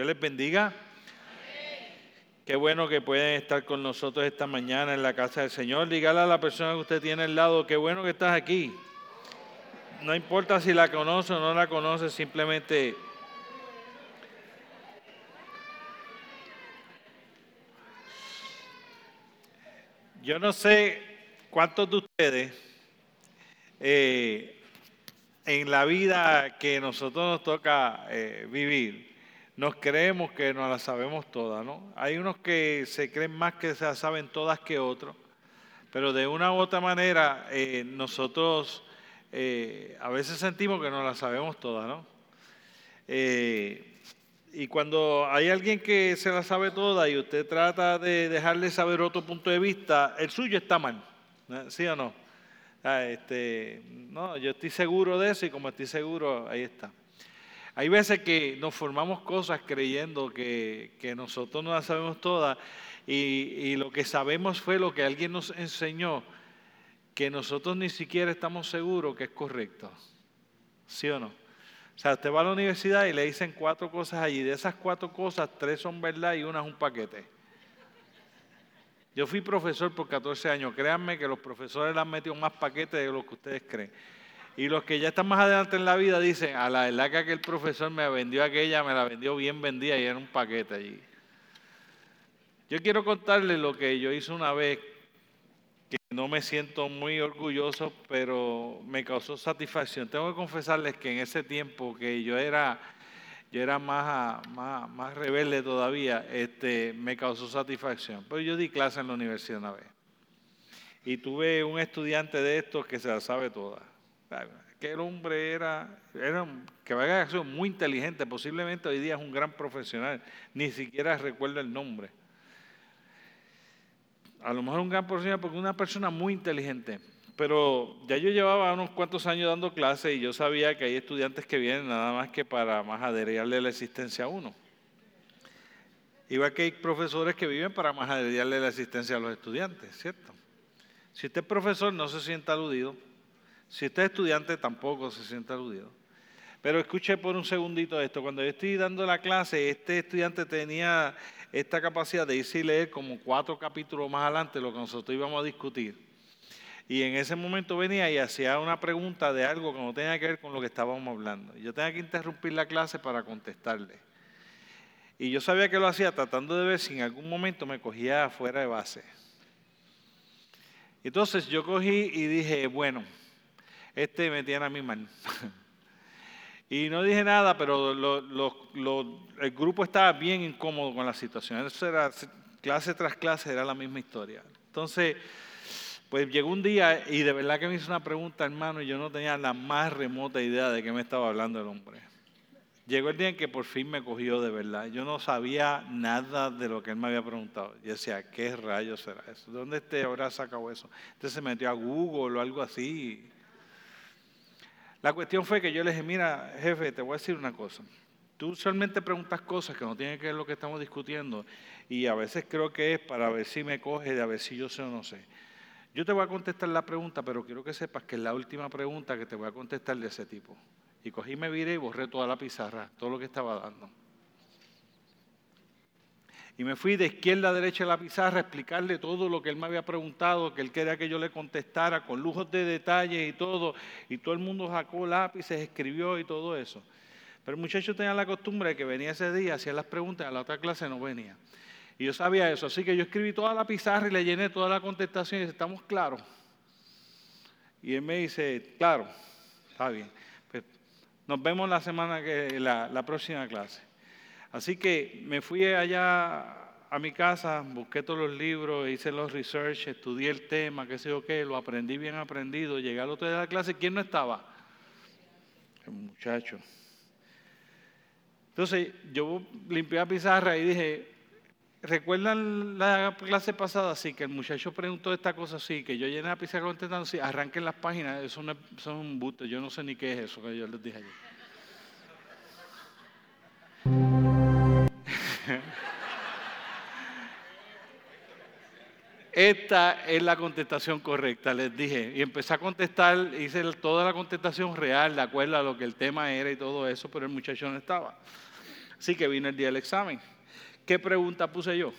Dios les bendiga. Qué bueno que pueden estar con nosotros esta mañana en la casa del Señor. Dígale a la persona que usted tiene al lado, qué bueno que estás aquí. No importa si la conoce o no la conoce, simplemente Yo no sé cuántos de ustedes eh, en la vida que nosotros nos toca eh, vivir, nos creemos que nos la sabemos todas, ¿no? Hay unos que se creen más que se la saben todas que otros, pero de una u otra manera eh, nosotros a veces sentimos que nos la sabemos todas, ¿no? Y cuando hay alguien que se la sabe toda y usted trata de dejarle saber otro punto de vista, el suyo está mal. ¿Sí o no? Ah, este, no, yo estoy seguro de eso y como estoy seguro, ahí está. Hay veces que nos formamos cosas creyendo que, nosotros no las sabemos todas y, y lo que sabemos fue lo que alguien nos enseñó, que nosotros ni siquiera estamos seguros que es correcto. ¿Sí o no? O sea, usted va a la universidad y le dicen cuatro cosas allí. De esas cuatro cosas, tres son verdad y una es un paquete. Yo fui profesor por 14 años. Créanme que los profesores le han metido más paquetes de lo que ustedes creen. Y los que ya están más adelante en la vida dicen, a la verdad que aquel profesor me vendió aquella, me la vendió bien vendida y era un paquete allí. Yo quiero contarles lo que yo hice una vez que no me siento muy orgulloso, pero me causó satisfacción. Tengo que confesarles que en ese tiempo que yo era, yo era más, más, rebelde todavía, este, me causó satisfacción. Pero yo di clase en la universidad una vez. Y tuve un estudiante de estos que se la sabe toda. Que el hombre era, era que vaya a ser muy inteligente, posiblemente hoy día es un gran profesional, ni siquiera recuerdo el nombre a lo mejor un gran profesional porque una persona muy inteligente. Pero ya yo llevaba unos cuantos años dando clases y yo sabía que hay estudiantes que vienen nada más que para más adherirle la existencia a uno. Igual que hay profesores que viven para más adherirle la existencia a los estudiantes, ¿cierto? Si usted es profesor, no se sienta aludido. Si usted es estudiante, tampoco se sienta aludido. Pero escuche por un segundito esto. Cuando yo estoy dando la clase, este estudiante tenía esta capacidad de irse y leer como cuatro capítulos más adelante lo que nosotros íbamos a discutir. Y en ese momento venía y hacía una pregunta de algo que no tenía que ver con lo que estábamos hablando. Yo tenía que interrumpir la clase para contestarle. Y yo sabía que lo hacía tratando de ver si en algún momento me cogía fuera de base. Entonces yo cogí y dije, bueno, este me tiene a mí mal. Y no dije nada, pero el grupo estaba bien incómodo con la situación. Eso era clase tras clase, era la misma historia. Entonces, pues llegó un día y de verdad que me hizo una pregunta, hermano, y yo no tenía la más remota idea de qué me estaba hablando el hombre. Llegó el día en que por fin me cogió de verdad. Yo no sabía nada de lo que él me había preguntado. Yo decía, ¿qué rayos será eso? ¿De dónde este habrá sacado eso? Entonces se metió a Google o algo así. La cuestión fue que yo le dije, mira, jefe, te voy a decir una cosa. Tú solamente preguntas cosas que no tienen que ver lo que estamos discutiendo y a veces creo que es para ver si me coge, de a ver si yo sé o no sé. Yo te voy a contestar la pregunta, pero quiero que sepas que es la última pregunta que te voy a contestar de ese tipo. Y cogí, me viré y borré toda la pizarra, todo lo que estaba dando. Y me fui de izquierda a derecha de la pizarra a explicarle todo lo que él me había preguntado, que él quería que yo le contestara con lujos de detalles y todo. Y todo el mundo sacó lápices, escribió y todo eso. Pero el muchacho tenía la costumbre de que venía ese día, hacía las preguntas, a la otra clase no venía. Y yo sabía eso, así que yo escribí toda la pizarra y le llené toda la contestación y dice, ¿estamos claros? Y él me dice, claro, está bien. Pues, nos vemos la semana que, la próxima clase. Así que me fui allá a mi casa, busqué todos los libros, hice los research, estudié el tema, qué sé yo qué, lo aprendí bien aprendido, llegué al otro día de la clase, ¿quién no estaba? El muchacho. Entonces yo limpié la pizarra y dije, ¿recuerdan la clase pasada? Sí, que el muchacho preguntó esta cosa sí, que yo llené la pizarra contestando, sí, arranquen las páginas, eso, no es, un busto, yo no sé ni qué es eso que yo les dije ayer. Esta es la contestación correcta, les dije. Y empecé a contestar, hice toda la contestación real, de acuerdo a lo que el tema era y todo eso, pero el muchacho no estaba. Así que vino el día del examen. ¿Qué pregunta puse yo?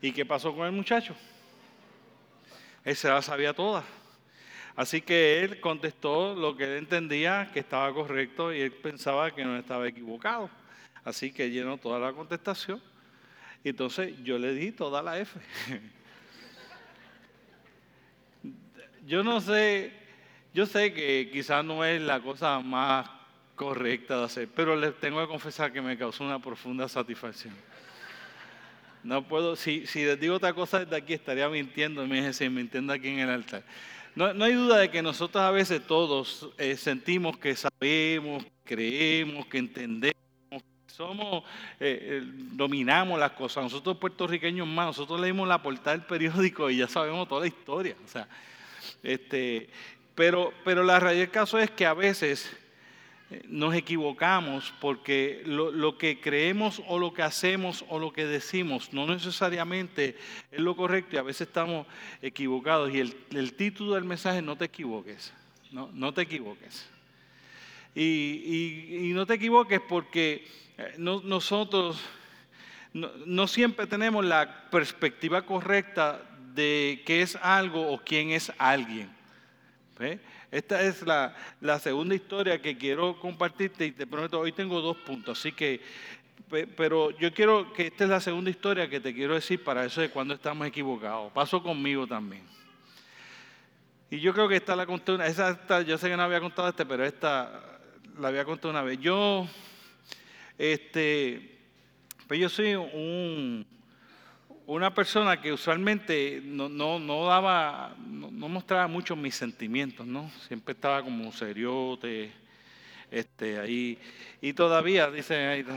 ¿Y qué pasó con el muchacho? Él se la sabía toda. Así que él contestó lo que él entendía que estaba correcto y él pensaba que no estaba equivocado. Así que llenó toda la contestación. Y entonces yo le di toda la F. yo no sé, yo sé que quizás no es la cosa más correcta de hacer, pero les tengo que confesar que me causó una profunda satisfacción. No puedo, si, si les digo otra cosa desde aquí estaría mintiendo, mintiendo aquí en el altar. No, hay duda de que nosotros a veces todos eh, sentimos que sabemos, creemos, que entendemos, somos, eh, eh, dominamos las cosas. Nosotros puertorriqueños más, nosotros leímos la portada del periódico y ya sabemos toda la historia. O sea, este, pero, pero la realidad del caso es que a veces nos equivocamos porque lo, que creemos o lo que hacemos o lo que decimos no necesariamente es lo correcto y a veces estamos equivocados. Y el, título del mensaje, no te equivoques, no, no te equivoques. Y, no te equivoques porque eh, nosotros no, siempre tenemos la perspectiva correcta de qué es algo o quién es alguien. Esta es la, segunda historia que quiero compartirte y te prometo, hoy tengo dos puntos, así que, pero yo quiero que esta es la segunda historia que te quiero decir para eso de cuando estamos equivocados. Paso conmigo también. Y yo creo que esta la conté una, esa, yo sé que no había contado este, pero esta la había contado una vez. Yo, este, pues yo soy un, una persona que usualmente no, no, daba, no, mostraba mucho mis sentimientos, ¿no? Siempre estaba como seriote, este, ahí, y todavía, dice ahí,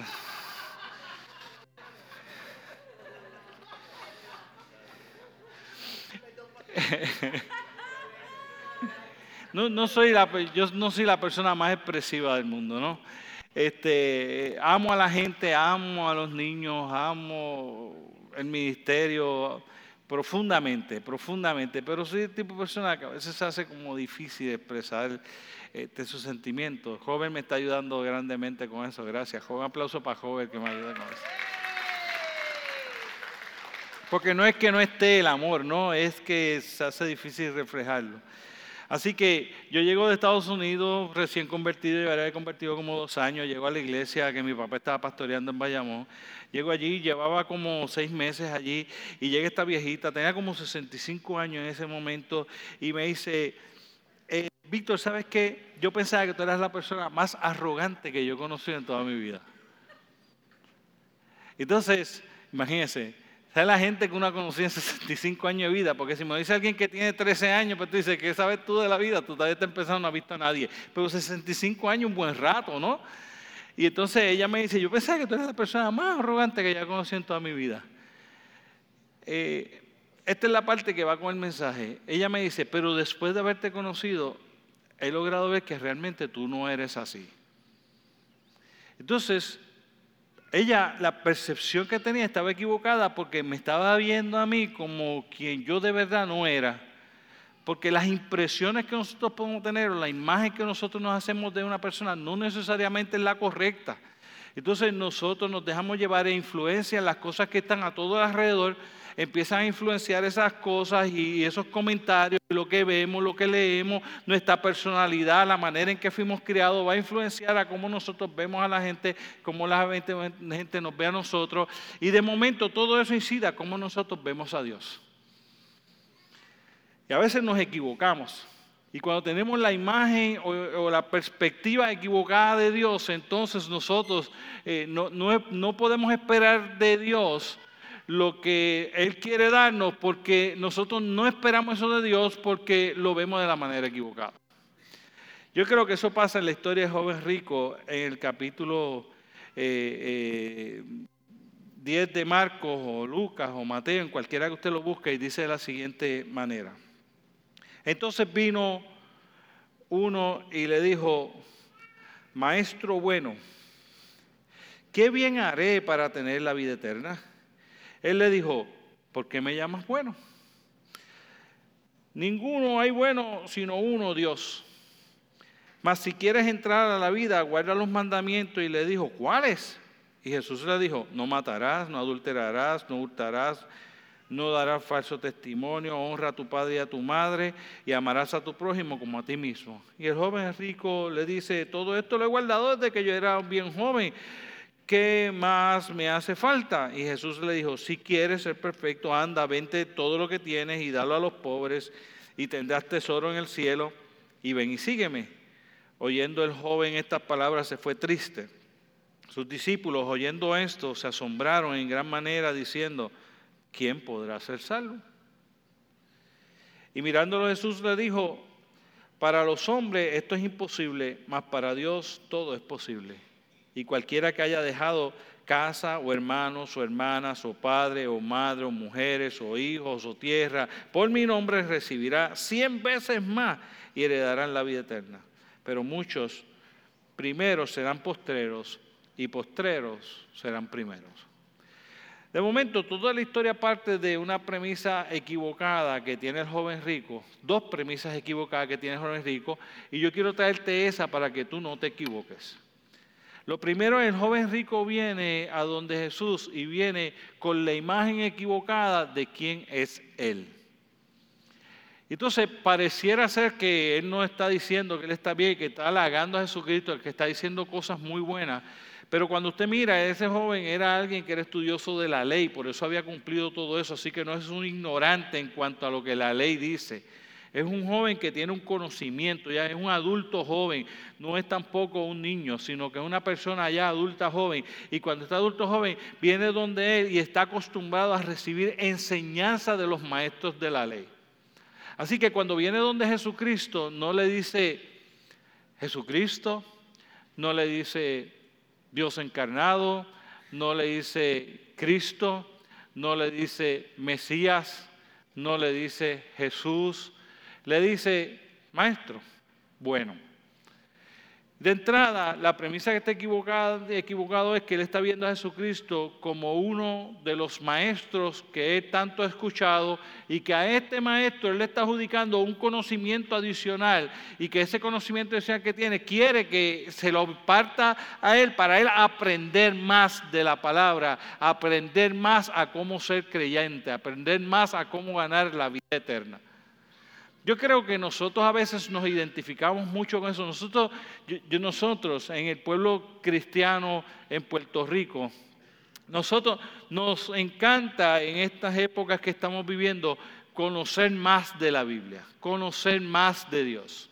No, no, soy la, yo no soy la persona más expresiva del mundo, ¿no? Este, amo a la gente, amo a los niños, amo el ministerio profundamente, profundamente, pero soy el tipo de persona que a veces se hace como difícil expresar este, sus sentimientos. Joven me está ayudando grandemente con eso, gracias. Joven, aplauso para Joven que me ayuda con eso. Porque no es que no esté el amor, no, es que se hace difícil reflejarlo. Así que yo llego de Estados Unidos recién convertido, había convertido como dos años, llego a la iglesia que mi papá estaba pastoreando en Bayamón. Llego allí, llevaba como seis meses allí y llega esta viejita, tenía como 65 años en ese momento y me dice, eh, Víctor, ¿sabes qué? Yo pensaba que tú eras la persona más arrogante que yo he conocido en toda mi vida. Entonces, imagínense, ¿Sabes la gente que uno conocido en 65 años de vida? Porque si me dice alguien que tiene 13 años, pues tú dices, ¿qué sabes tú de la vida? Tú todavía estás empezando, no has visto a nadie. Pero 65 años, un buen rato, ¿no? Y entonces ella me dice, yo pensaba que tú eras la persona más arrogante que ya conocí en toda mi vida. Eh, esta es la parte que va con el mensaje. Ella me dice, pero después de haberte conocido, he logrado ver que realmente tú no eres así. Entonces, ella, la percepción que tenía estaba equivocada porque me estaba viendo a mí como quien yo de verdad no era. Porque las impresiones que nosotros podemos tener o la imagen que nosotros nos hacemos de una persona no necesariamente es la correcta. Entonces nosotros nos dejamos llevar e influencia en las cosas que están a todo alrededor empiezan a influenciar esas cosas y esos comentarios, lo que vemos, lo que leemos, nuestra personalidad, la manera en que fuimos criados, va a influenciar a cómo nosotros vemos a la gente, cómo la gente, nos ve a nosotros. Y de momento todo eso incide a cómo nosotros vemos a Dios. Y a veces nos equivocamos. Y cuando tenemos la imagen o, la perspectiva equivocada de Dios, entonces nosotros eh, no, no podemos esperar de Dios lo que Él quiere darnos porque nosotros no esperamos eso de Dios porque lo vemos de la manera equivocada. Yo creo que eso pasa en la historia de joven rico en el capítulo 10 eh, eh, de Marcos o Lucas o Mateo, en cualquiera que usted lo busque, y dice de la siguiente manera. Entonces vino uno y le dijo, maestro bueno, ¿qué bien haré para tener la vida eterna? Él le dijo, ¿por qué me llamas bueno? Ninguno hay bueno sino uno, Dios. Mas si quieres entrar a la vida, guarda los mandamientos. Y le dijo, ¿cuáles? Y Jesús le dijo, no matarás, no adulterarás, no hurtarás, no darás falso testimonio, honra a tu padre y a tu madre y amarás a tu prójimo como a ti mismo. Y el joven rico le dice, todo esto lo he guardado desde que yo era bien joven. ¿Qué más me hace falta? Y Jesús le dijo, si quieres ser perfecto, anda, vente todo lo que tienes y dalo a los pobres y tendrás tesoro en el cielo y ven y sígueme. Oyendo el joven estas palabras se fue triste. Sus discípulos, oyendo esto, se asombraron en gran manera diciendo, ¿quién podrá ser salvo? Y mirándolo Jesús le dijo, para los hombres esto es imposible, mas para Dios todo es posible. Y cualquiera que haya dejado casa o hermanos o hermanas o padre o madre o mujeres o hijos o tierra, por mi nombre recibirá cien veces más y heredarán la vida eterna. Pero muchos primeros serán postreros y postreros serán primeros. De momento, toda la historia parte de una premisa equivocada que tiene el joven rico, dos premisas equivocadas que tiene el joven rico, y yo quiero traerte esa para que tú no te equivoques. Lo primero, el joven rico viene a donde Jesús y viene con la imagen equivocada de quién es Él. Entonces, pareciera ser que Él no está diciendo que Él está bien, que está halagando a Jesucristo, que está diciendo cosas muy buenas, pero cuando usted mira, ese joven era alguien que era estudioso de la ley, por eso había cumplido todo eso, así que no es un ignorante en cuanto a lo que la ley dice. Es un joven que tiene un conocimiento, ya es un adulto joven, no es tampoco un niño, sino que es una persona ya adulta joven. Y cuando está adulto joven, viene donde él y está acostumbrado a recibir enseñanza de los maestros de la ley. Así que cuando viene donde Jesucristo, no le dice Jesucristo, no le dice Dios encarnado, no le dice Cristo, no le dice Mesías, no le dice Jesús, le dice Maestro. Bueno, de entrada, la premisa que está equivocada, equivocado es que él está viendo a Jesucristo como uno de los maestros que él tanto ha escuchado y que a este maestro él le está adjudicando un conocimiento adicional y que ese conocimiento adicional que tiene quiere que se lo parta a él para él aprender más de la palabra, aprender más a cómo ser creyente, aprender más a cómo ganar la vida eterna. Yo creo que nosotros a veces nos identificamos mucho con eso. Nosotros, nosotros en el pueblo cristiano en Puerto Rico, nosotros nos encanta en estas épocas que estamos viviendo conocer más de la Biblia, conocer más de Dios.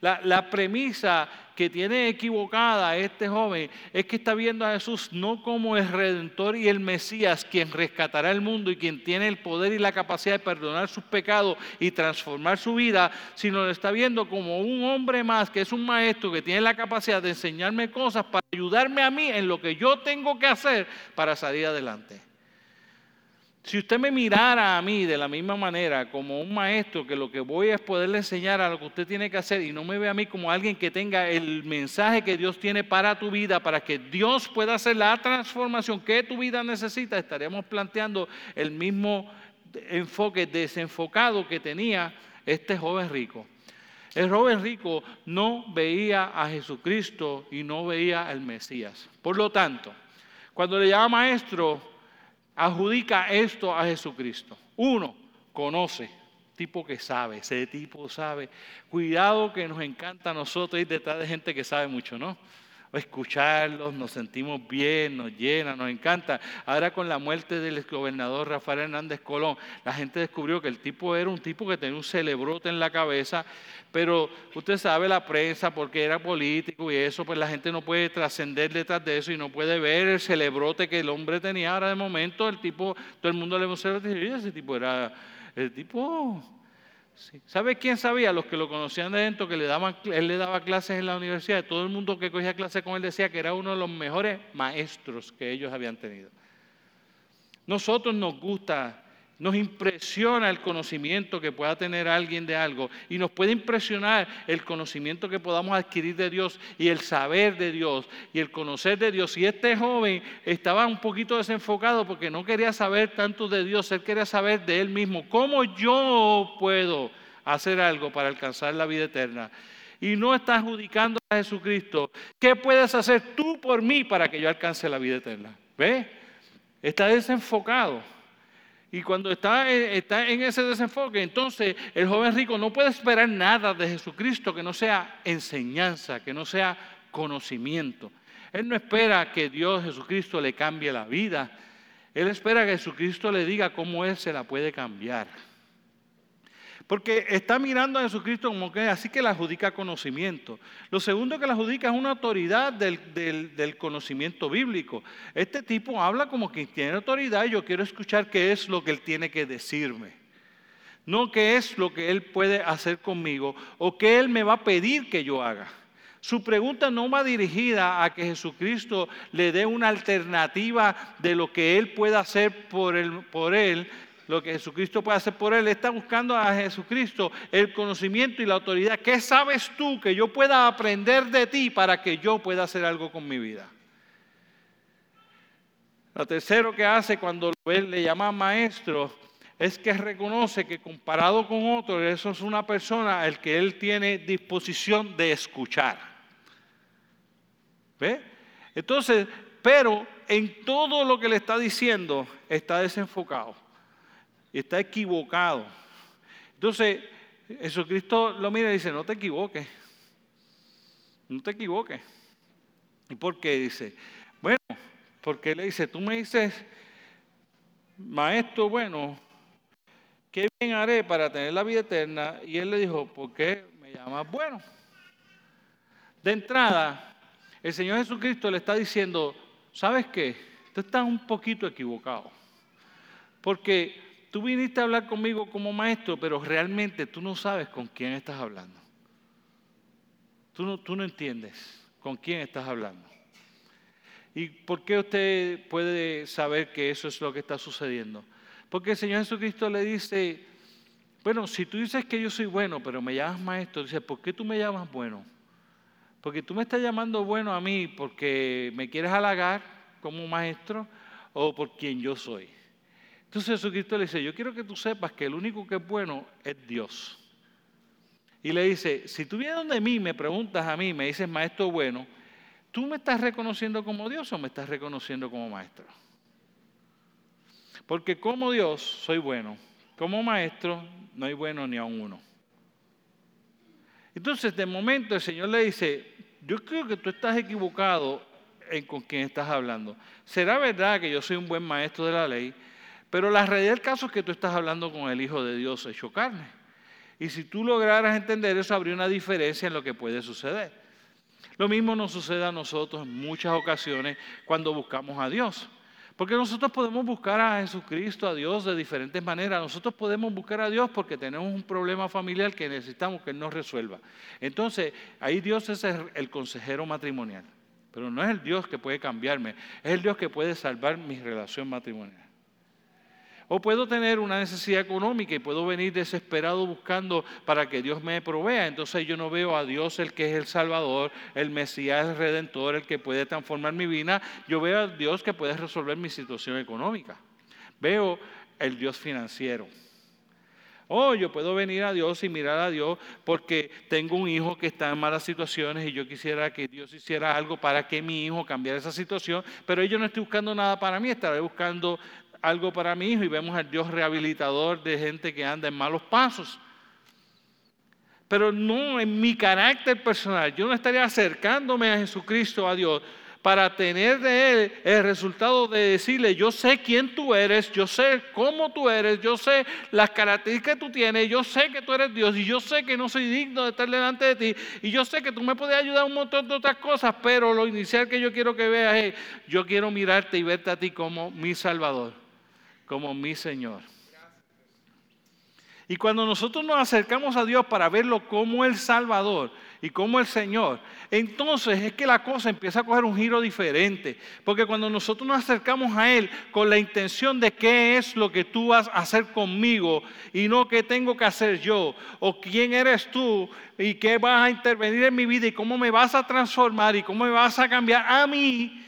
La, la, premisa que tiene equivocada este joven es que está viendo a Jesús no como el redentor y el Mesías, quien rescatará el mundo y quien tiene el poder y la capacidad de perdonar sus pecados y transformar su vida, sino lo está viendo como un hombre más, que es un maestro, que tiene la capacidad de enseñarme cosas para ayudarme a mí en lo que yo tengo que hacer para salir adelante. Si usted me mirara a mí de la misma manera como un maestro que lo que voy es poderle enseñar a lo que usted tiene que hacer y no me ve a mí como alguien que tenga el mensaje que Dios tiene para tu vida, para que Dios pueda hacer la transformación que tu vida necesita, estaríamos planteando el mismo enfoque desenfocado que tenía este joven rico. El joven rico no veía a Jesucristo y no veía al Mesías. Por lo tanto, cuando le llama maestro, adjudica esto a Jesucristo. Uno, conoce, tipo que sabe, ese tipo sabe. Cuidado que nos encanta a nosotros ir detrás de gente que sabe mucho, ¿no? Escucharlos, nos sentimos bien, nos llena, nos encanta. Ahora con la muerte del gobernador Rafael Hernández Colón, la gente descubrió que el tipo era un tipo que tenía un celebrote en la cabeza, pero usted sabe la prensa porque era político y eso, pues la gente no puede trascender detrás de eso y no puede ver el celebrote que el hombre tenía. Ahora de momento el tipo, todo el mundo le dice, ese tipo era, el tipo ¿Sabe quién sabía? Los que lo conocían de dentro, que le daban, él le daba clases en la universidad. Todo el mundo que cogía clases con él decía que era uno de los mejores maestros que ellos habían tenido. Nosotros nos gusta nos impresiona el conocimiento que pueda tener alguien de algo y nos puede impresionar el conocimiento que podamos adquirir de Dios y el saber de Dios y el conocer de Dios. Y este joven estaba un poquito desenfocado porque no quería saber tanto de Dios, él quería saber de él mismo. ¿Cómo yo puedo hacer algo para alcanzar la vida eterna? y no estás adjudicando a Jesucristo, ¿qué puedes hacer tú por mí para que yo alcance la vida eterna? ¿Ves? Está desenfocado. Y cuando está, está, en ese desenfoque, entonces el joven rico no puede esperar nada de Jesucristo que no sea enseñanza, que no sea conocimiento. Él no espera que Dios Jesucristo le cambie la vida. Él espera que Jesucristo le diga cómo Él se la puede cambiar. Porque está mirando a Jesucristo como que así que le adjudica conocimiento. Lo segundo que le adjudica es una autoridad del, conocimiento bíblico. Este tipo habla como que tiene autoridad y yo quiero escuchar qué es lo que él tiene que decirme. No qué es lo que él puede hacer conmigo o qué él me va a pedir que yo haga. Su pregunta no va dirigida a que Jesucristo le dé una alternativa de lo que él pueda hacer por él, por él lo que Jesucristo puede hacer por él. Está buscando a Jesucristo el conocimiento y la autoridad. ¿Qué sabes tú que yo pueda aprender de ti para que yo pueda hacer algo con mi vida? Lo tercero que hace cuando él le llama maestro es que reconoce que comparado con otros, eso es una persona al que él tiene disposición de escuchar. ¿Ve? Entonces, pero en todo lo que le está diciendo está desenfocado está equivocado. Entonces, Jesucristo lo mira y dice, no te equivoques, no te equivoques. ¿Y por qué? Dice, bueno, porque le dice, tú me dices, maestro, bueno, ¿qué bien haré para tener la vida eterna? Y él le dijo, ¿por qué me llamas bueno? De entrada, el Señor Jesucristo le está diciendo, ¿sabes qué? Tú estás un poquito equivocado. Porque tú viniste a hablar conmigo como maestro, pero realmente tú no sabes con quién estás hablando. Tú no, tú no entiendes con quién estás hablando. ¿Y por qué usted puede saber que eso es lo que está sucediendo? Porque el Señor Jesucristo le dice, bueno, si tú dices que yo soy bueno, pero me llamas maestro, dice, ¿por qué tú me llamas bueno? Porque tú me estás llamando bueno a mí porque me quieres halagar como maestro o por quien yo soy. Entonces Jesucristo le dice, yo quiero que tú sepas que el único que es bueno es Dios. Y le dice, si tú vienes donde mí, me preguntas a mí, me dices maestro bueno, ¿tú me estás reconociendo como Dios o me estás reconociendo como maestro? Porque como Dios soy bueno, como maestro no hay bueno ni a uno. Entonces de momento el Señor le dice, yo creo que tú estás equivocado en con quién estás hablando. ¿Será verdad que yo soy un buen maestro de la ley? Pero la realidad del caso es que tú estás hablando con el Hijo de Dios hecho carne. Y si tú lograras entender eso, habría una diferencia en lo que puede suceder. Lo mismo nos sucede a nosotros en muchas ocasiones cuando buscamos a Dios. Porque nosotros podemos buscar a Jesucristo, a Dios de diferentes maneras. Nosotros podemos buscar a Dios porque tenemos un problema familiar que necesitamos que Él nos resuelva. Entonces, ahí Dios es el consejero matrimonial. Pero no es el Dios que puede cambiarme, es el Dios que puede salvar mi relación matrimonial. O puedo tener una necesidad económica y puedo venir desesperado buscando para que Dios me provea. Entonces yo no veo a Dios el que es el Salvador, el Mesías, el Redentor, el que puede transformar mi vida. Yo veo a Dios que puede resolver mi situación económica. Veo el Dios financiero. Oh, yo puedo venir a Dios y mirar a Dios porque tengo un hijo que está en malas situaciones y yo quisiera que Dios hiciera algo para que mi hijo cambiara esa situación, pero yo no estoy buscando nada para mí, estaré buscando algo para mi hijo y vemos al Dios rehabilitador de gente que anda en malos pasos. Pero no en mi carácter personal. Yo no estaría acercándome a Jesucristo, a Dios, para tener de Él el resultado de decirle, yo sé quién tú eres, yo sé cómo tú eres, yo sé las características que tú tienes, yo sé que tú eres Dios y yo sé que no soy digno de estar delante de ti y yo sé que tú me puedes ayudar un montón de otras cosas, pero lo inicial que yo quiero que veas es, yo quiero mirarte y verte a ti como mi Salvador como mi Señor. Y cuando nosotros nos acercamos a Dios para verlo como el Salvador y como el Señor, entonces es que la cosa empieza a coger un giro diferente. Porque cuando nosotros nos acercamos a Él con la intención de qué es lo que tú vas a hacer conmigo y no qué tengo que hacer yo, o quién eres tú y qué vas a intervenir en mi vida y cómo me vas a transformar y cómo me vas a cambiar a mí,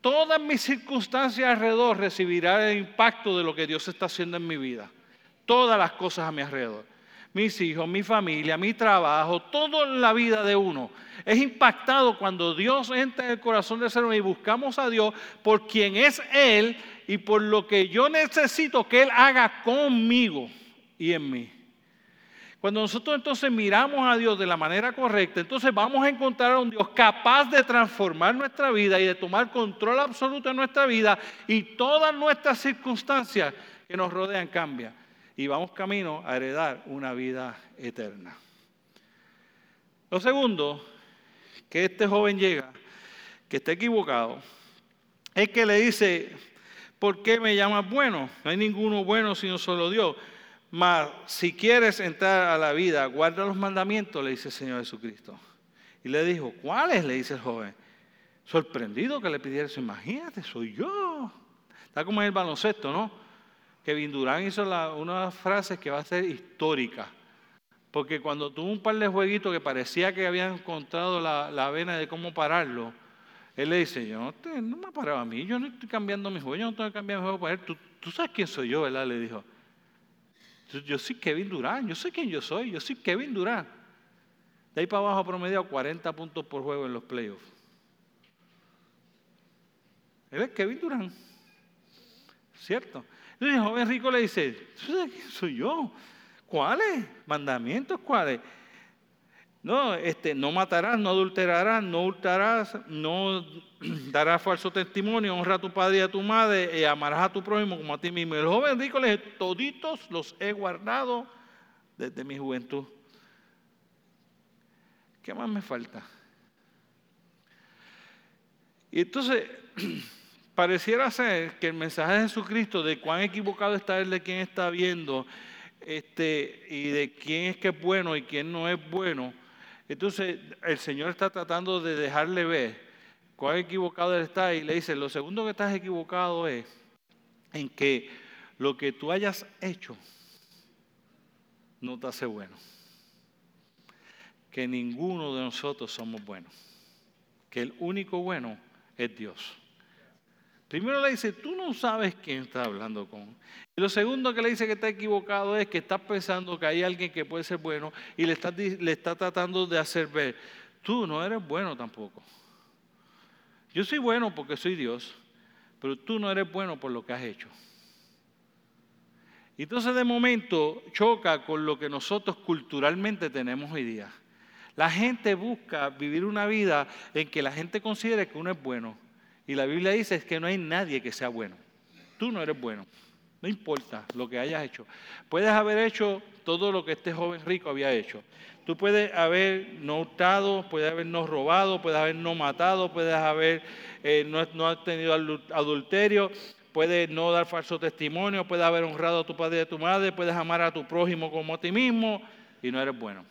todas mis circunstancias alrededor recibirán el impacto de lo que Dios está haciendo en mi vida. Todas las cosas a mi alrededor. mis hijos, mi familia, mi trabajo, todo la vida de uno. Es impactado cuando Dios entra en el corazón del ser humano y buscamos a Dios por quien es Él y por lo que yo necesito que Él haga conmigo y en mí. Cuando nosotros entonces miramos a Dios de la manera correcta, entonces vamos a encontrar a un Dios capaz de transformar nuestra vida y de tomar control absoluto de nuestra vida y todas nuestras circunstancias que nos rodean cambian. Y vamos camino a heredar una vida eterna. Lo segundo, que este joven llega, que está equivocado, es que le dice, ¿por qué me llamas bueno? No hay ninguno bueno sino solo Dios. Mas si quieres entrar a la vida, guarda los mandamientos, le dice el Señor Jesucristo. Y le dijo, ¿cuáles? Le dice el joven. Sorprendido que le pidiera eso. Imagínate, soy yo. Está como en el baloncesto, ¿no? Kevin Durán hizo una de las frases que va a ser histórica. Porque cuando tuvo un par de jueguitos que parecía que habían encontrado la, vena de cómo pararlo, él le dice, yo no, me ha parado a mí, yo no estoy cambiando mi juego, yo no tengo que cambiar mi juego para él. ¿Tú, tú sabes quién soy yo, ¿verdad? Le dijo. Yo, soy Kevin Durán, yo sé quién yo soy, yo soy Kevin Durán. De ahí para abajo promedio 40 puntos por juego en los playoffs. Él es Kevin Durán. ¿Cierto? Entonces el joven rico le dice, soy yo? ¿Cuáles? ¿Mandamientos cuáles? No, este, no matarás, no adulterarás, no hurtarás, no darás falso testimonio, honra a tu padre y a tu madre, y amarás a tu prójimo como a ti mismo. El joven rico le dice, toditos los he guardado desde mi juventud. ¿Qué más me falta? Y entonces, pareciera ser que el mensaje de Jesucristo de cuán equivocado está él de quien está viendo, este, y de quién es que es bueno y quién no es bueno, entonces el Señor está tratando de dejarle ver cuán equivocado él está y le dice, lo segundo que estás equivocado es en que lo que tú hayas hecho no te hace bueno. Que ninguno de nosotros somos buenos. Que el único bueno es Dios. Primero le dice, tú no sabes quién está hablando con. Y lo segundo que le dice que está equivocado es que está pensando que hay alguien que puede ser bueno y le está, le está tratando de hacer ver, tú no eres bueno tampoco. Yo soy bueno porque soy Dios, pero tú no eres bueno por lo que has hecho. Y entonces de momento choca con lo que nosotros culturalmente tenemos hoy día. La gente busca vivir una vida en que la gente considere que uno es bueno. Y la Biblia dice que no hay nadie que sea bueno. Tú no eres bueno. No importa lo que hayas hecho. Puedes haber hecho todo lo que este joven rico había hecho. Tú puedes haber no hurtado, puedes haber no robado, puedes haber no matado, puedes haber eh, no, no tenido adulterio, puedes no dar falso testimonio, puedes haber honrado a tu padre y a tu madre, puedes amar a tu prójimo como a ti mismo y no eres bueno.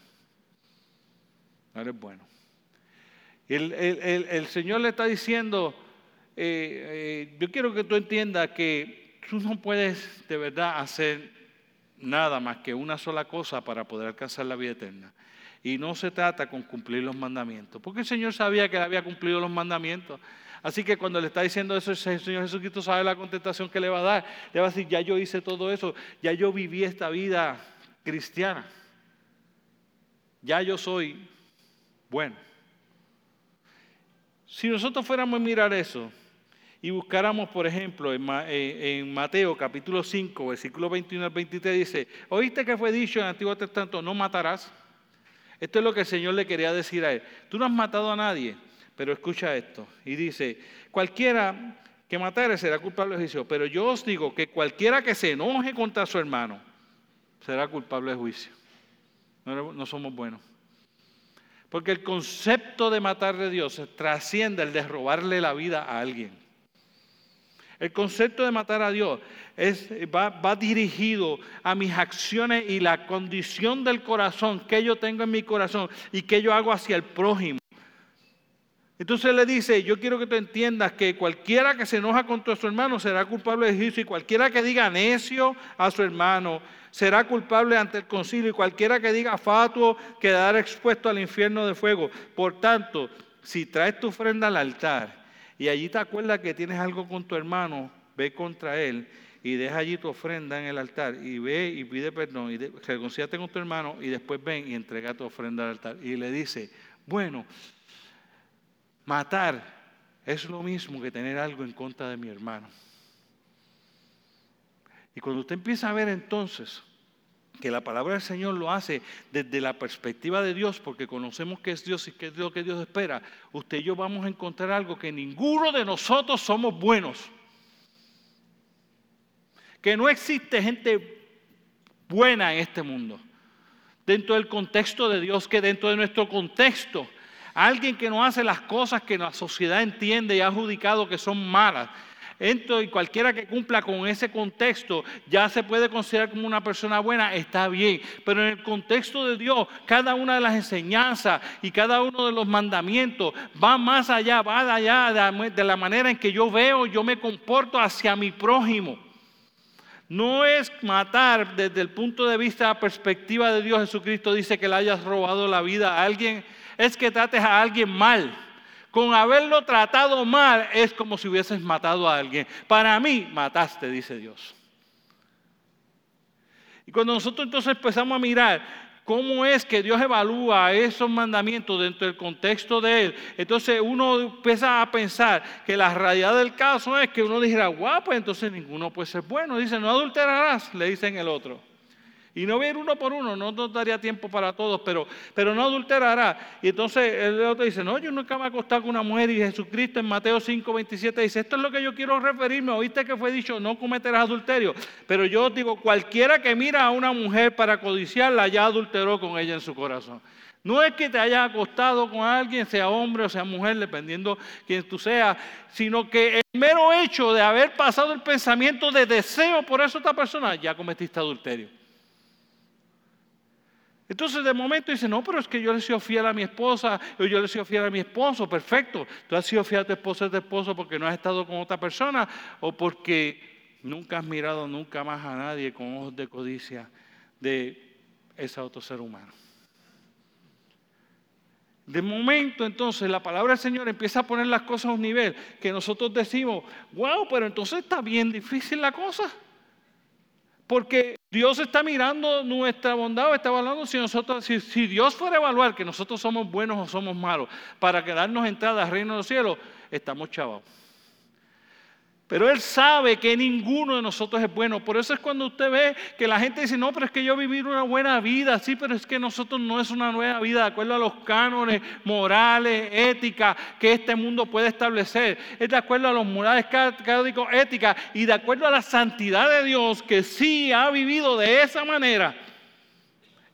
No eres bueno. el, el Señor le está diciendo, eh, eh, yo quiero que tú entiendas que tú no puedes de verdad hacer nada más que una sola cosa para poder alcanzar la vida eterna. Y no se trata con cumplir los mandamientos, porque el Señor sabía que había cumplido los mandamientos. Así que cuando le está diciendo eso, el Señor Jesucristo sabe la contestación que le va a dar. Le va a decir, ya yo hice todo eso, ya yo viví esta vida cristiana. Ya yo soy bueno. Si nosotros fuéramos a mirar eso, y buscáramos, por ejemplo, en, Mateo capítulo 5, versículo 21 al 23, dice, oíste que fue dicho en el Antiguo Testamento, no matarás. Esto es lo que el Señor le quería decir a él. Tú no has matado a nadie, pero escucha esto. Y dice, cualquiera que matare será culpable de juicio, pero yo os digo que cualquiera que se enoje contra su hermano será culpable de juicio. No, no somos buenos. Porque el concepto de matar de Dios trasciende el de robarle la vida a alguien. El concepto de matar a Dios va, dirigido a mis acciones y la condición del corazón que yo tengo en mi corazón y que yo hago hacia el prójimo. Entonces le dice, yo quiero que tú entiendas que cualquiera que se enoja contra su hermano será culpable de juicio y cualquiera que diga necio a su hermano será culpable ante el concilio y cualquiera que diga fatuo quedará expuesto al infierno de fuego. Por tanto, si traes tu ofrenda al altar y allí te acuerdas que tienes algo con tu hermano, ve contra él y deja allí tu ofrenda en el altar y ve y pide perdón y reconcíate con tu hermano y después ven y entrega tu ofrenda al altar. Y le dice, bueno, matar es lo mismo que tener algo en contra de mi hermano. Y cuando usted empieza a ver entonces que la palabra del Señor lo hace desde la perspectiva de Dios, porque conocemos que es Dios y que es lo que Dios espera, usted y yo vamos a encontrar algo que ninguno de nosotros somos buenos. Que no existe gente buena en este mundo. Dentro del contexto de Dios, que dentro de nuestro contexto, alguien que no hace las cosas que la sociedad entiende y ha adjudicado que son malas, entonces, cualquiera que cumpla con ese contexto ya se puede considerar como una persona buena, está bien. Pero en el contexto de Dios, cada una de las enseñanzas y cada uno de los mandamientos va más allá, va allá de la manera en que yo veo, yo me comporto hacia mi prójimo. No es matar desde el punto de vista, la perspectiva de Dios. Jesucristo dice que le hayas robado la vida a alguien, es que trates a alguien mal con haberlo tratado mal es como si hubieses matado a alguien. Para mí, mataste, dice Dios. Y cuando nosotros entonces empezamos a mirar cómo es que Dios evalúa esos mandamientos dentro del contexto de Él, entonces uno empieza a pensar que la realidad del caso es que uno dijera, guapo, pues entonces ninguno puede ser bueno. Dice, no adulterarás, le dicen el otro. Y no ver uno por uno, no nos daría tiempo para todos, pero, no adulterará. Y entonces el otro dice, no, yo nunca me he acostado con una mujer y Jesucristo en Mateo 5, 27 dice, esto es lo que yo quiero referirme, oíste que fue dicho, no cometerás adulterio. Pero yo digo, cualquiera que mira a una mujer para codiciarla ya adulteró con ella en su corazón. No es que te hayas acostado con alguien, sea hombre o sea mujer, dependiendo quién tú seas, sino que el mero hecho de haber pasado el pensamiento de deseo por eso esta persona, ya cometiste adulterio. Entonces de momento dice, no, pero es que yo le he sido fiel a mi esposa, o yo le he sido fiel a mi esposo, perfecto. Tú has sido fiel a tu esposa y tu esposo porque no has estado con otra persona o porque nunca has mirado nunca más a nadie con ojos de codicia de ese otro ser humano. De momento entonces la palabra del Señor empieza a poner las cosas a un nivel que nosotros decimos, wow, pero entonces está bien difícil la cosa. Porque Dios está mirando nuestra bondad, está evaluando si nosotros, si, Dios fuera a evaluar que nosotros somos buenos o somos malos para quedarnos entrada al reino de los cielos, estamos chavados. Pero Él sabe que ninguno de nosotros es bueno. Por eso es cuando usted ve que la gente dice, no, pero es que yo vivir una buena vida. Sí, pero es que nosotros no es una nueva vida de acuerdo a los cánones morales, éticas que este mundo puede establecer. Es de acuerdo a los morales católicos, éticas y de acuerdo a la santidad de Dios que sí ha vivido de esa manera.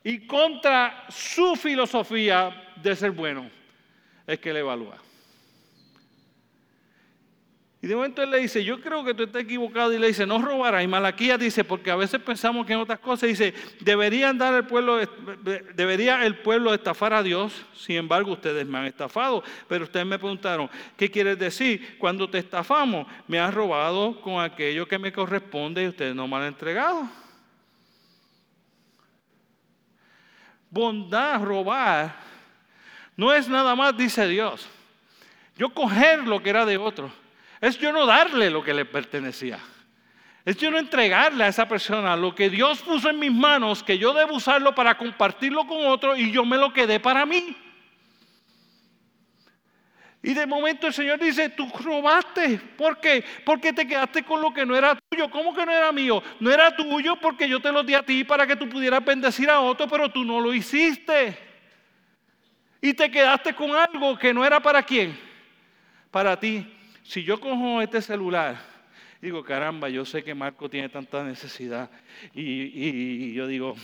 Y contra su filosofía de ser bueno es que le evalúa. Y de momento él le dice, yo creo que tú estás equivocado. Y le dice, no robarás. Y Malaquías dice, porque a veces pensamos que en otras cosas, dice, deberían dar el pueblo, debería el pueblo estafar a Dios. Sin embargo, ustedes me han estafado. Pero ustedes me preguntaron, ¿qué quieres decir? Cuando te estafamos, me han robado con aquello que me corresponde y ustedes no me han entregado. Bondad, robar, no es nada más, dice Dios. Yo coger lo que era de otro es yo no darle lo que le pertenecía. Es yo no entregarle a esa persona lo que Dios puso en mis manos, que yo debo usarlo para compartirlo con otro y yo me lo quedé para mí. Y de momento el Señor dice, tú robaste. ¿Por qué? Porque te quedaste con lo que no era tuyo. ¿Cómo que no era mío? No era tuyo porque yo te lo di a ti para que tú pudieras bendecir a otro, pero tú no lo hiciste. Y te quedaste con algo que no era para quién. Para ti. Si yo cojo este celular, digo, caramba, yo sé que Marco tiene tanta necesidad. Y, yo digo,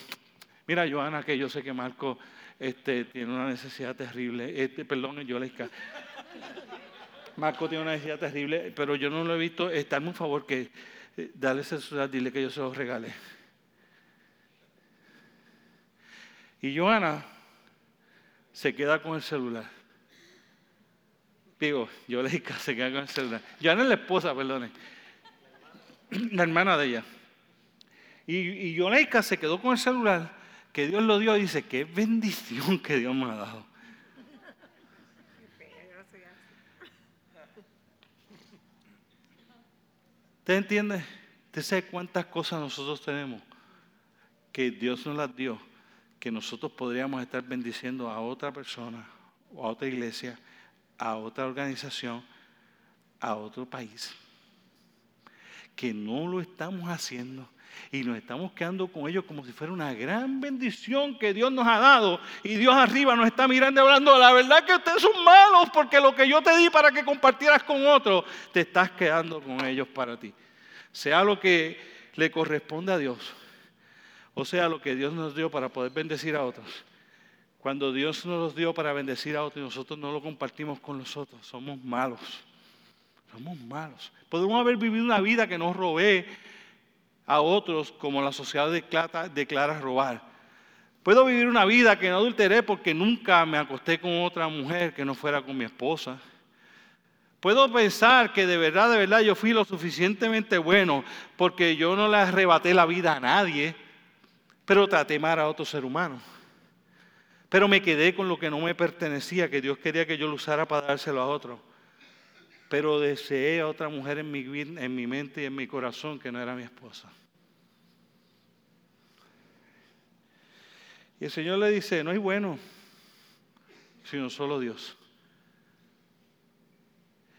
mira, Joana, que yo sé que Marco este, tiene una necesidad terrible. Este, perdón, yo le Marco tiene una necesidad terrible, pero yo no lo he visto. Estarme un favor que eh, dale ese celular, dile que yo se lo regale. Y Joana se queda con el celular. Digo, yo le dije se queda con el celular. no es la esposa, perdone. La hermana de ella. Y, y Yoleika se quedó con el celular que Dios lo dio y dice, qué bendición que Dios me ha dado. ¿Usted entiende? ¿Usted sabe cuántas cosas nosotros tenemos que Dios nos las dio? Que nosotros podríamos estar bendiciendo a otra persona o a otra iglesia, a otra organización, a otro país. Que no lo estamos haciendo y nos estamos quedando con ellos como si fuera una gran bendición que Dios nos ha dado. Y Dios arriba nos está mirando y hablando, la verdad que ustedes son malos porque lo que yo te di para que compartieras con otros, te estás quedando con ellos para ti. Sea lo que le corresponde a Dios, o sea lo que Dios nos dio para poder bendecir a otros. Cuando Dios nos los dio para bendecir a otros y nosotros no lo compartimos con los otros, somos malos. Somos malos. Podemos haber vivido una vida que nos robé a otros como la sociedad declara, declara robar. Puedo vivir una vida que no adulteré porque nunca me acosté con otra mujer que no fuera con mi esposa. Puedo pensar que de verdad, de verdad yo fui lo suficientemente bueno porque yo no le arrebaté la vida a nadie, pero traté mal a otro ser humano. Pero me quedé con lo que no me pertenecía, que Dios quería que yo lo usara para dárselo a otro. Pero deseé a otra mujer en mi, en mi mente y en mi corazón que no era mi esposa. Y el Señor le dice, no hay bueno, sino solo Dios.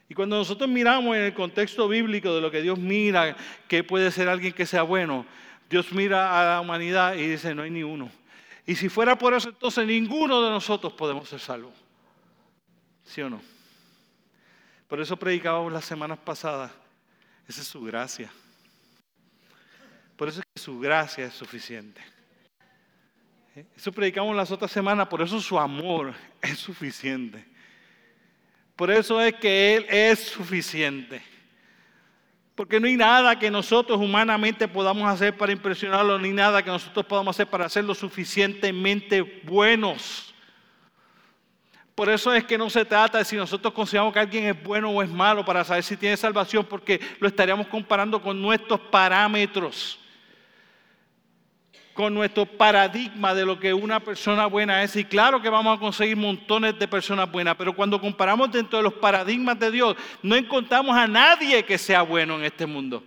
Y cuando nosotros miramos en el contexto bíblico de lo que Dios mira, que puede ser alguien que sea bueno, Dios mira a la humanidad y dice, no hay ni uno. Y si fuera por eso, entonces ninguno de nosotros podemos ser salvos. ¿Sí o no? Por eso predicábamos las semanas pasadas. Esa es su gracia. Por eso es que su gracia es suficiente. Eso predicamos las otras semanas, por eso su amor es suficiente. Por eso es que Él es suficiente. Porque no hay nada que nosotros humanamente podamos hacer para impresionarlo, ni nada que nosotros podamos hacer para hacerlo suficientemente buenos. Por eso es que no se trata de si nosotros consideramos que alguien es bueno o es malo para saber si tiene salvación, porque lo estaríamos comparando con nuestros parámetros con nuestro paradigma de lo que una persona buena es. Y claro que vamos a conseguir montones de personas buenas, pero cuando comparamos dentro de los paradigmas de Dios, no encontramos a nadie que sea bueno en este mundo.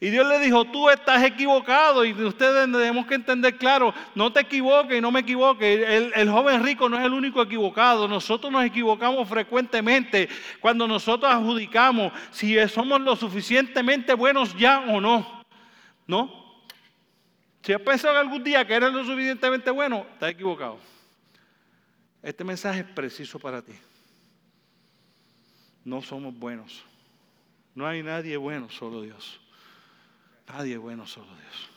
Y Dios le dijo, tú estás equivocado y ustedes tenemos que entender claro, no te equivoques y no me equivoques. El, el, joven rico no es el único equivocado, nosotros nos equivocamos frecuentemente cuando nosotros adjudicamos si somos lo suficientemente buenos ya o no. ¿No? Si has pensado algún día que eres lo suficientemente bueno, estás equivocado. Este mensaje es preciso para ti. No somos buenos. No hay nadie bueno, solo Dios. Nadie bueno, solo Dios.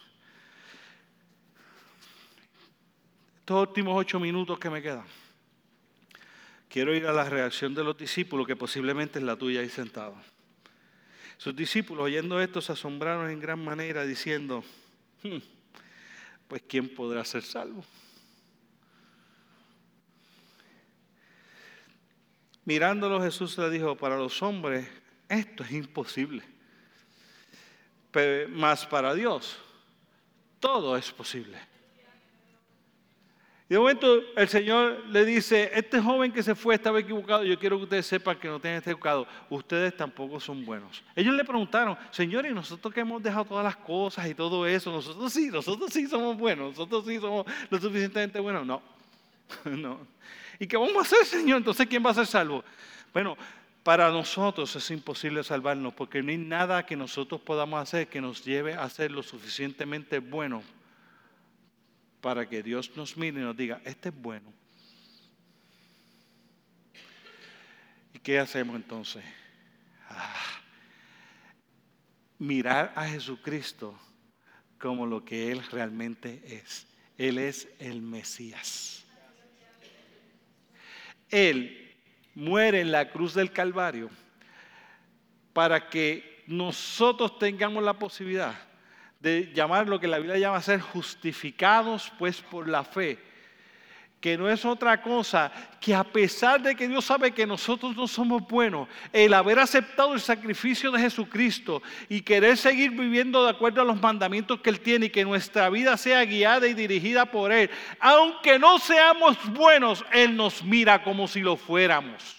Estos últimos ocho minutos que me quedan, quiero ir a la reacción de los discípulos, que posiblemente es la tuya ahí sentado. Sus discípulos, oyendo esto, se asombraron en gran manera, diciendo, hmm, pues ¿quién podrá ser salvo? Mirándolo Jesús le dijo, para los hombres esto es imposible, pero más para Dios todo es posible. De momento el Señor le dice, este joven que se fue estaba equivocado, yo quiero que ustedes sepan que no tienen este equivocado, ustedes tampoco son buenos. Ellos le preguntaron, Señor, ¿y nosotros que hemos dejado todas las cosas y todo eso? Nosotros sí, nosotros sí somos buenos, nosotros sí somos lo suficientemente buenos. No, no. ¿Y qué vamos a hacer, Señor? Entonces, ¿quién va a ser salvo? Bueno, para nosotros es imposible salvarnos porque no hay nada que nosotros podamos hacer que nos lleve a ser lo suficientemente buenos para que Dios nos mire y nos diga, este es bueno. ¿Y qué hacemos entonces? Ah, mirar a Jesucristo como lo que Él realmente es. Él es el Mesías. Él muere en la cruz del Calvario para que nosotros tengamos la posibilidad de llamar lo que la Biblia llama ser justificados pues por la fe, que no es otra cosa que a pesar de que Dios sabe que nosotros no somos buenos, el haber aceptado el sacrificio de Jesucristo y querer seguir viviendo de acuerdo a los mandamientos que Él tiene y que nuestra vida sea guiada y dirigida por Él, aunque no seamos buenos, Él nos mira como si lo fuéramos.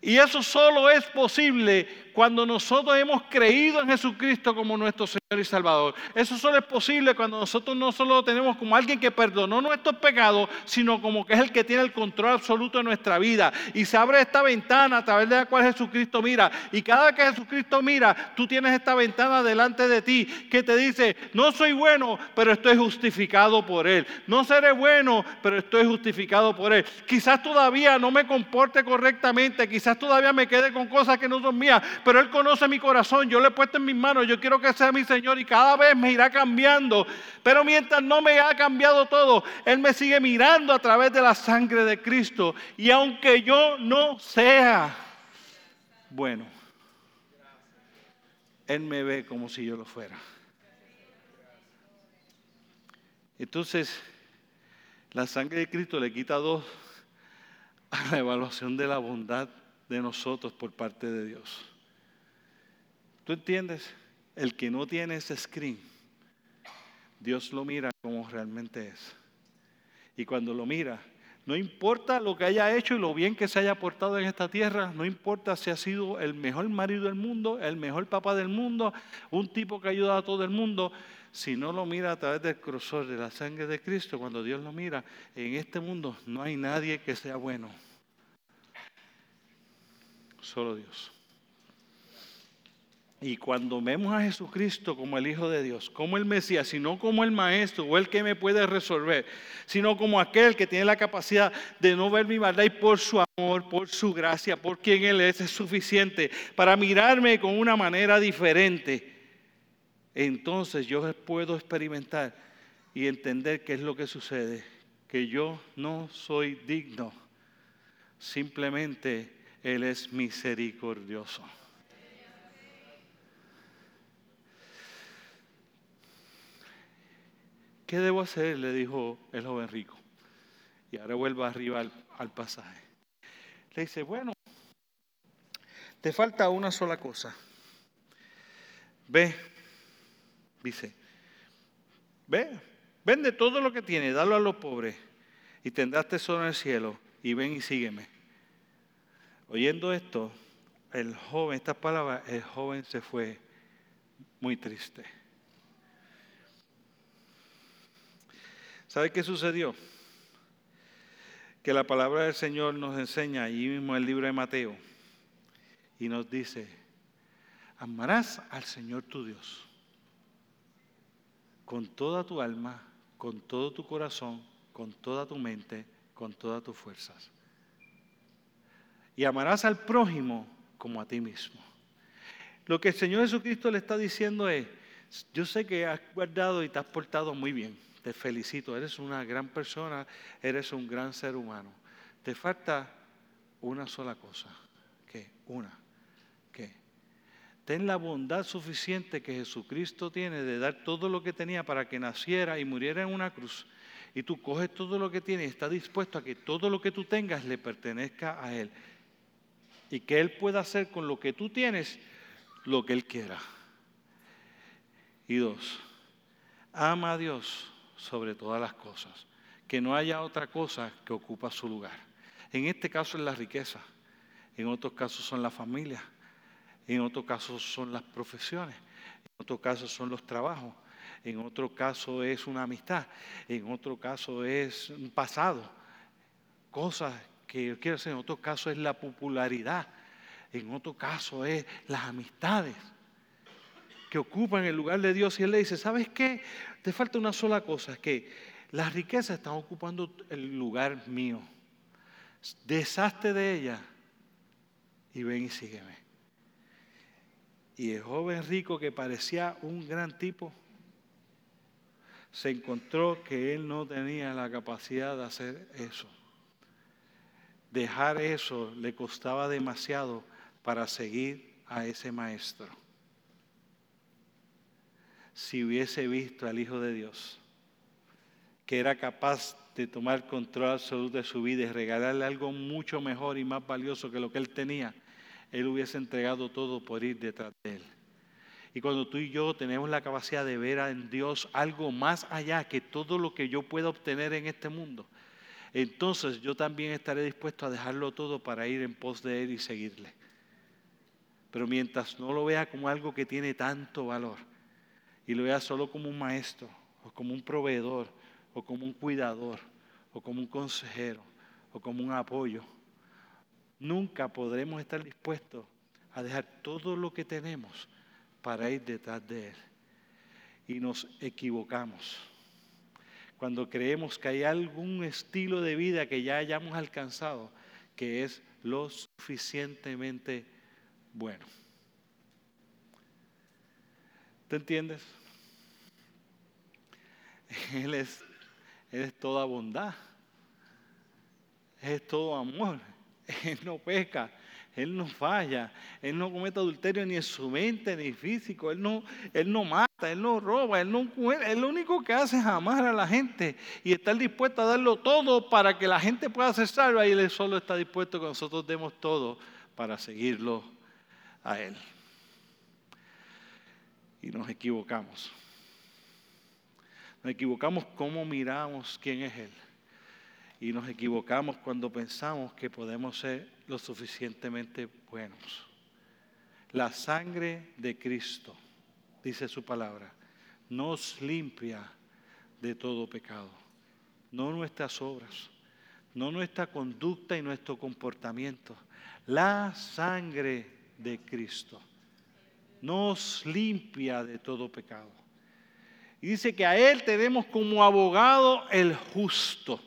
Y eso solo es posible cuando nosotros hemos creído en Jesucristo como nuestro Señor y Salvador. Eso solo es posible cuando nosotros no solo lo tenemos como alguien que perdonó nuestros pecados, sino como que es el que tiene el control absoluto de nuestra vida. Y se abre esta ventana a través de la cual Jesucristo mira. Y cada vez que Jesucristo mira, tú tienes esta ventana delante de ti que te dice, no soy bueno, pero estoy justificado por Él. No seré bueno, pero estoy justificado por Él. Quizás todavía no me comporte correctamente, quizás todavía me quede con cosas que no son mías, pero Él conoce mi corazón, yo le he puesto en mis manos, yo quiero que sea mi Señor y cada vez me irá cambiando. Pero mientras no me ha cambiado todo, Él me sigue mirando a través de la sangre de Cristo. Y aunque yo no sea bueno, Él me ve como si yo lo fuera. Entonces, la sangre de Cristo le quita dos a la evaluación de la bondad de nosotros por parte de Dios. ¿Tú entiendes? El que no tiene ese screen, Dios lo mira como realmente es. Y cuando lo mira, no importa lo que haya hecho y lo bien que se haya portado en esta tierra, no importa si ha sido el mejor marido del mundo, el mejor papá del mundo, un tipo que ha ayudado a todo el mundo, si no lo mira a través del cruzor de la sangre de Cristo, cuando Dios lo mira, en este mundo no hay nadie que sea bueno. Solo Dios. Y cuando vemos a Jesucristo como el Hijo de Dios, como el Mesías, sino como el Maestro o el que me puede resolver, sino como aquel que tiene la capacidad de no ver mi maldad y por su amor, por su gracia, por quien Él es, es suficiente para mirarme con una manera diferente, entonces yo puedo experimentar y entender qué es lo que sucede, que yo no soy digno, simplemente Él es misericordioso. ¿Qué debo hacer? Le dijo el joven rico. Y ahora vuelvo arriba al, pasaje. Le dice, bueno, te falta una sola cosa. Ve, dice, ve, vende todo lo que tienes, dalo a los pobres y tendrás tesoro en el cielo y ven y sígueme. Oyendo esto, el joven, estas palabras, el joven se fue muy triste. ¿Sabe qué sucedió? Que la palabra del Señor nos enseña allí mismo el libro de Mateo y nos dice, amarás al Señor tu Dios con toda tu alma, con todo tu corazón, con toda tu mente, con todas tus fuerzas. Y amarás al prójimo como a ti mismo. Lo que el Señor Jesucristo le está diciendo es, yo sé que has guardado y te has portado muy bien te felicito, eres una gran persona, eres un gran ser humano. Te falta una sola cosa. ¿Qué? Una. ¿Qué? Ten la bondad suficiente que Jesucristo tiene de dar todo lo que tenía para que naciera y muriera en una cruz. Y tú coges todo lo que tiene y estás dispuesto a que todo lo que tú tengas le pertenezca a Él. Y que Él pueda hacer con lo que tú tienes lo que Él quiera. Y dos, ama a Dios sobre todas las cosas, que no haya otra cosa que ocupa su lugar. En este caso es la riqueza, en otros casos son la familia, en otros casos son las profesiones, en otros casos son los trabajos, en otro caso es una amistad, en otro caso es un pasado, cosas que yo quiero decir, en otro caso es la popularidad, en otro caso es las amistades que ocupan el lugar de Dios y Él le dice, ¿sabes qué? Te falta una sola cosa, que las riquezas están ocupando el lugar mío. Deshazte de ella y ven y sígueme. Y el joven rico que parecía un gran tipo, se encontró que él no tenía la capacidad de hacer eso. Dejar eso le costaba demasiado para seguir a ese maestro si hubiese visto al Hijo de Dios, que era capaz de tomar control absoluto de su vida y regalarle algo mucho mejor y más valioso que lo que él tenía, él hubiese entregado todo por ir detrás de él. Y cuando tú y yo tenemos la capacidad de ver en Dios algo más allá que todo lo que yo pueda obtener en este mundo, entonces yo también estaré dispuesto a dejarlo todo para ir en pos de Él y seguirle. Pero mientras no lo vea como algo que tiene tanto valor y lo vea solo como un maestro o como un proveedor o como un cuidador o como un consejero o como un apoyo, nunca podremos estar dispuestos a dejar todo lo que tenemos para ir detrás de Él. Y nos equivocamos cuando creemos que hay algún estilo de vida que ya hayamos alcanzado que es lo suficientemente bueno. ¿Te entiendes? Él es, es toda bondad, es todo amor, Él no peca, Él no falla, Él no comete adulterio ni en su mente ni físico, Él no, él no mata, Él no roba, Él no Él lo único que hace es amar a la gente y estar dispuesto a darlo todo para que la gente pueda ser salva y Él solo está dispuesto que nosotros demos todo para seguirlo a Él. Y nos equivocamos. Nos equivocamos cómo miramos quién es Él. Y nos equivocamos cuando pensamos que podemos ser lo suficientemente buenos. La sangre de Cristo, dice su palabra, nos limpia de todo pecado. No nuestras obras, no nuestra conducta y nuestro comportamiento. La sangre de Cristo nos limpia de todo pecado. Y dice que a Él tenemos como abogado el justo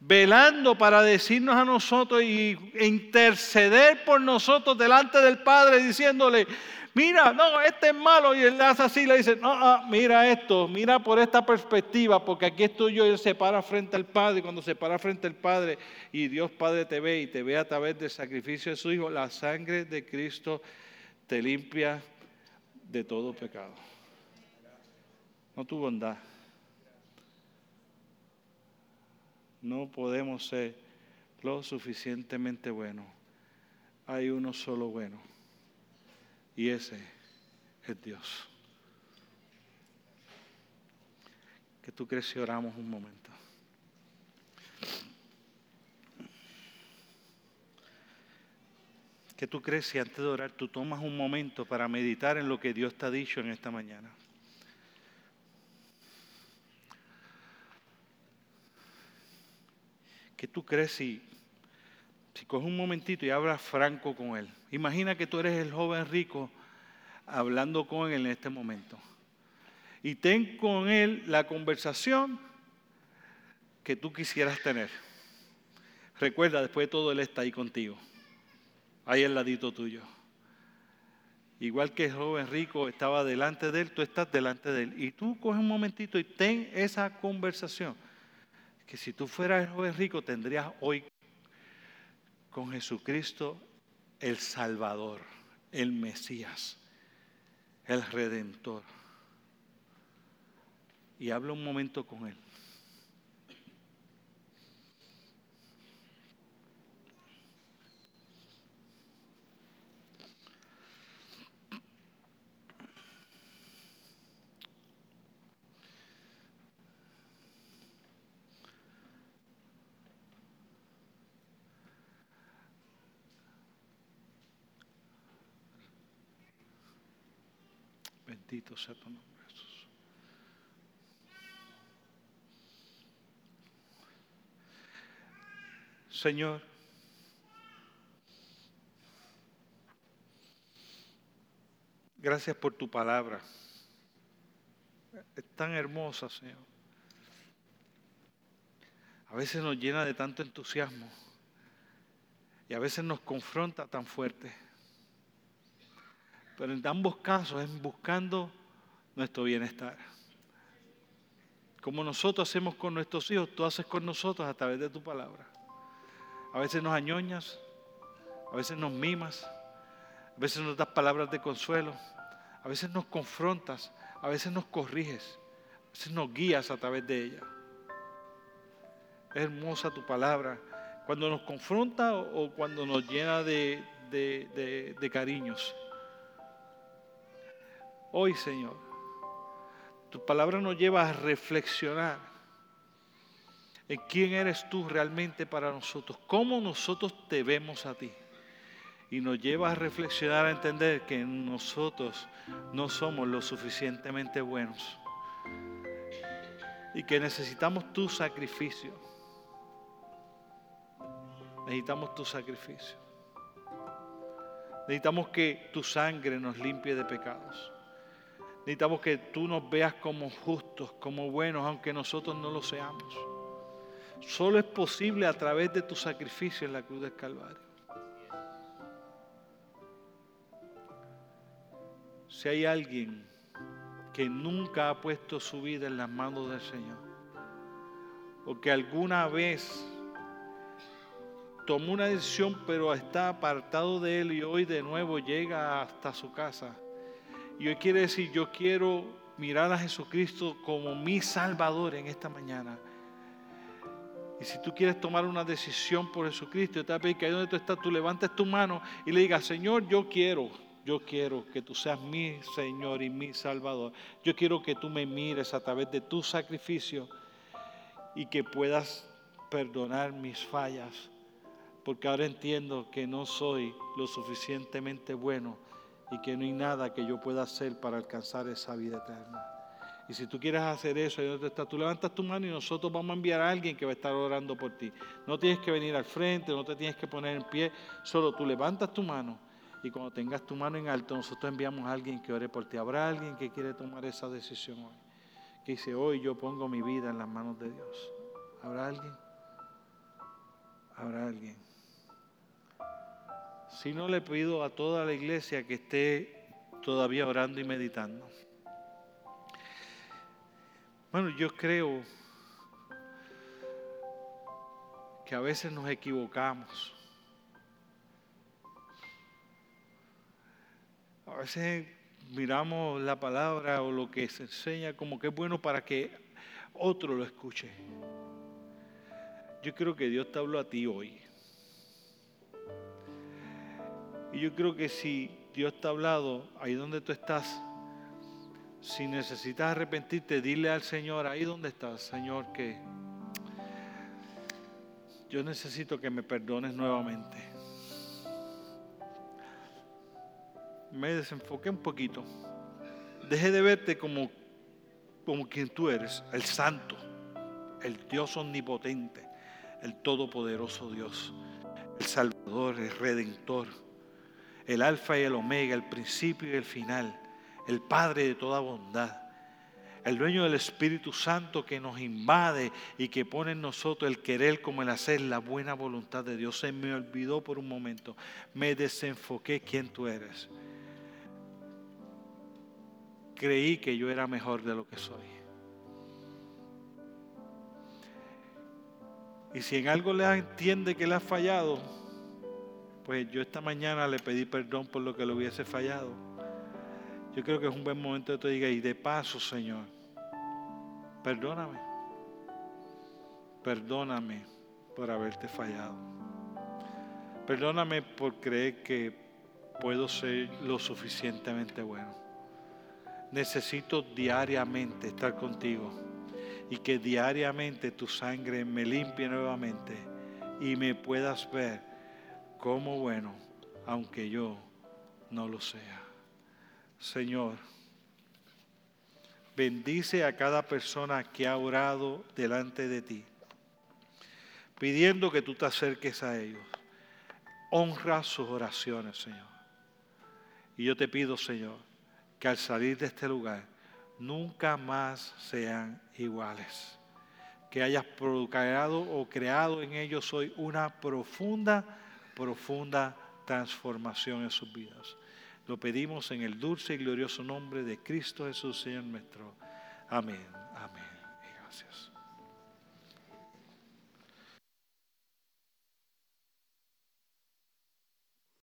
velando para decirnos a nosotros y interceder por nosotros delante del Padre, diciéndole, mira, no, este es malo, y él hace así, le dice, no, mira esto, mira por esta perspectiva, porque aquí estoy yo, y él se para frente al Padre, cuando se para frente al Padre, y Dios Padre te ve, y te ve a través del sacrificio de su Hijo, la sangre de Cristo te limpia de todo pecado. No tu bondad. no podemos ser lo suficientemente buenos. Hay uno solo bueno. Y ese es Dios. Que tú crees si oramos un momento. Que tú crees si antes de orar tú tomas un momento para meditar en lo que Dios te ha dicho en esta mañana. ¿Qué tú crees si, si coges un momentito y hablas franco con él? Imagina que tú eres el joven rico hablando con él en este momento. Y ten con él la conversación que tú quisieras tener. Recuerda, después de todo, Él está ahí contigo, ahí al ladito tuyo. Igual que el joven rico estaba delante de Él, tú estás delante de Él. Y tú coges un momentito y ten esa conversación que si tú fueras el joven rico tendrías hoy con Jesucristo el Salvador, el Mesías, el Redentor. Y habla un momento con Él. Sea tu nombre, Jesús. Señor, gracias por tu palabra. Es tan hermosa, Señor. A veces nos llena de tanto entusiasmo y a veces nos confronta tan fuerte. Pero en ambos casos es buscando nuestro bienestar. Como nosotros hacemos con nuestros hijos, tú haces con nosotros a través de tu palabra. A veces nos añoñas, a veces nos mimas, a veces nos das palabras de consuelo, a veces nos confrontas, a veces nos corriges, a veces nos guías a través de ella. Es hermosa tu palabra. Cuando nos confronta o cuando nos llena de, de cariños. Hoy, Señor, tu palabra nos lleva a reflexionar en quién eres tú realmente para nosotros, cómo nosotros te vemos a ti. Y nos lleva a reflexionar, a entender que nosotros no somos lo suficientemente buenos y que necesitamos tu sacrificio. Necesitamos tu sacrificio. Necesitamos que tu sangre nos limpie de pecados. Necesitamos que tú nos veas como justos, como buenos, aunque nosotros no lo seamos. Solo es posible a través de tu sacrificio en la cruz del Calvario. Si hay alguien que nunca ha puesto su vida en las manos del Señor, o que alguna vez tomó una decisión pero está apartado de Él y hoy de nuevo llega hasta su casa, y hoy quiere decir, yo quiero mirar a Jesucristo como mi Salvador en esta mañana y si tú quieres tomar una decisión por Jesucristo, yo te voy a pedir que ahí donde tú estás, tú levantes tu mano y le digas, Señor, yo quiero, yo quiero que tú seas mi Señor y mi Salvador. Yo quiero que tú me mires a través de tu sacrificio y que puedas perdonar mis fallas. Porque ahora entiendo que no soy lo suficientemente bueno y que no hay nada que yo pueda hacer para alcanzar esa vida eterna. Y si tú quieres hacer eso, ahí donde estás, tú levantas tu mano y nosotros vamos a enviar a alguien que va a estar orando por ti. No tienes que venir al frente, no te tienes que poner en pie, solo tú levantas tu mano y cuando tengas tu mano en alto, nosotros enviamos a alguien que ore por ti. ¿Habrá alguien que quiere tomar esa decisión hoy? Que dice, hoy yo pongo mi vida en las manos de Dios. ¿Habrá alguien? ¿Habrá alguien? Si no, le pido a toda la iglesia que esté todavía orando y meditando. Bueno, yo creo que a veces nos equivocamos. A veces miramos la palabra o lo que se enseña como que es bueno para que otro lo escuche. Yo creo que Dios te habló a ti hoy. Y yo creo que si Dios te ha hablado ahí donde tú estás, si necesitas arrepentirte, dile al Señor, ahí donde estás, Señor, que yo necesito que me perdones nuevamente. Me desenfoqué un poquito. Deje de verte como, como quien tú eres, el santo, el Dios omnipotente, el todopoderoso Dios, el Salvador, el Redentor, el Alfa y el Omega, el principio y el final el Padre de toda bondad, el dueño del Espíritu Santo que nos invade y que pone en nosotros el querer como el hacer la buena voluntad de Dios. Se me olvidó por un momento, me desenfoqué quién tú eres. Creí que yo era mejor de lo que soy. Y si en algo le entiende que le ha fallado, pues yo esta mañana le pedí perdón por lo que le hubiese fallado yo creo que es un buen momento de te diga, y de paso, Señor, perdóname. Perdóname por haberte fallado. Perdóname por creer que puedo ser lo suficientemente bueno. Necesito diariamente estar contigo y que diariamente tu sangre me limpie nuevamente y me puedas ver como bueno, aunque yo no lo sea. Señor, bendice a cada persona que ha orado delante de ti, pidiendo que tú te acerques a ellos. Honra sus oraciones, Señor. Y yo te pido, Señor, que al salir de este lugar nunca más sean iguales. Que hayas provocado o creado en ellos hoy una profunda, profunda transformación en sus vidas. Lo pedimos en el dulce y glorioso nombre de Cristo Jesús, Señor nuestro. Amén, amén y gracias.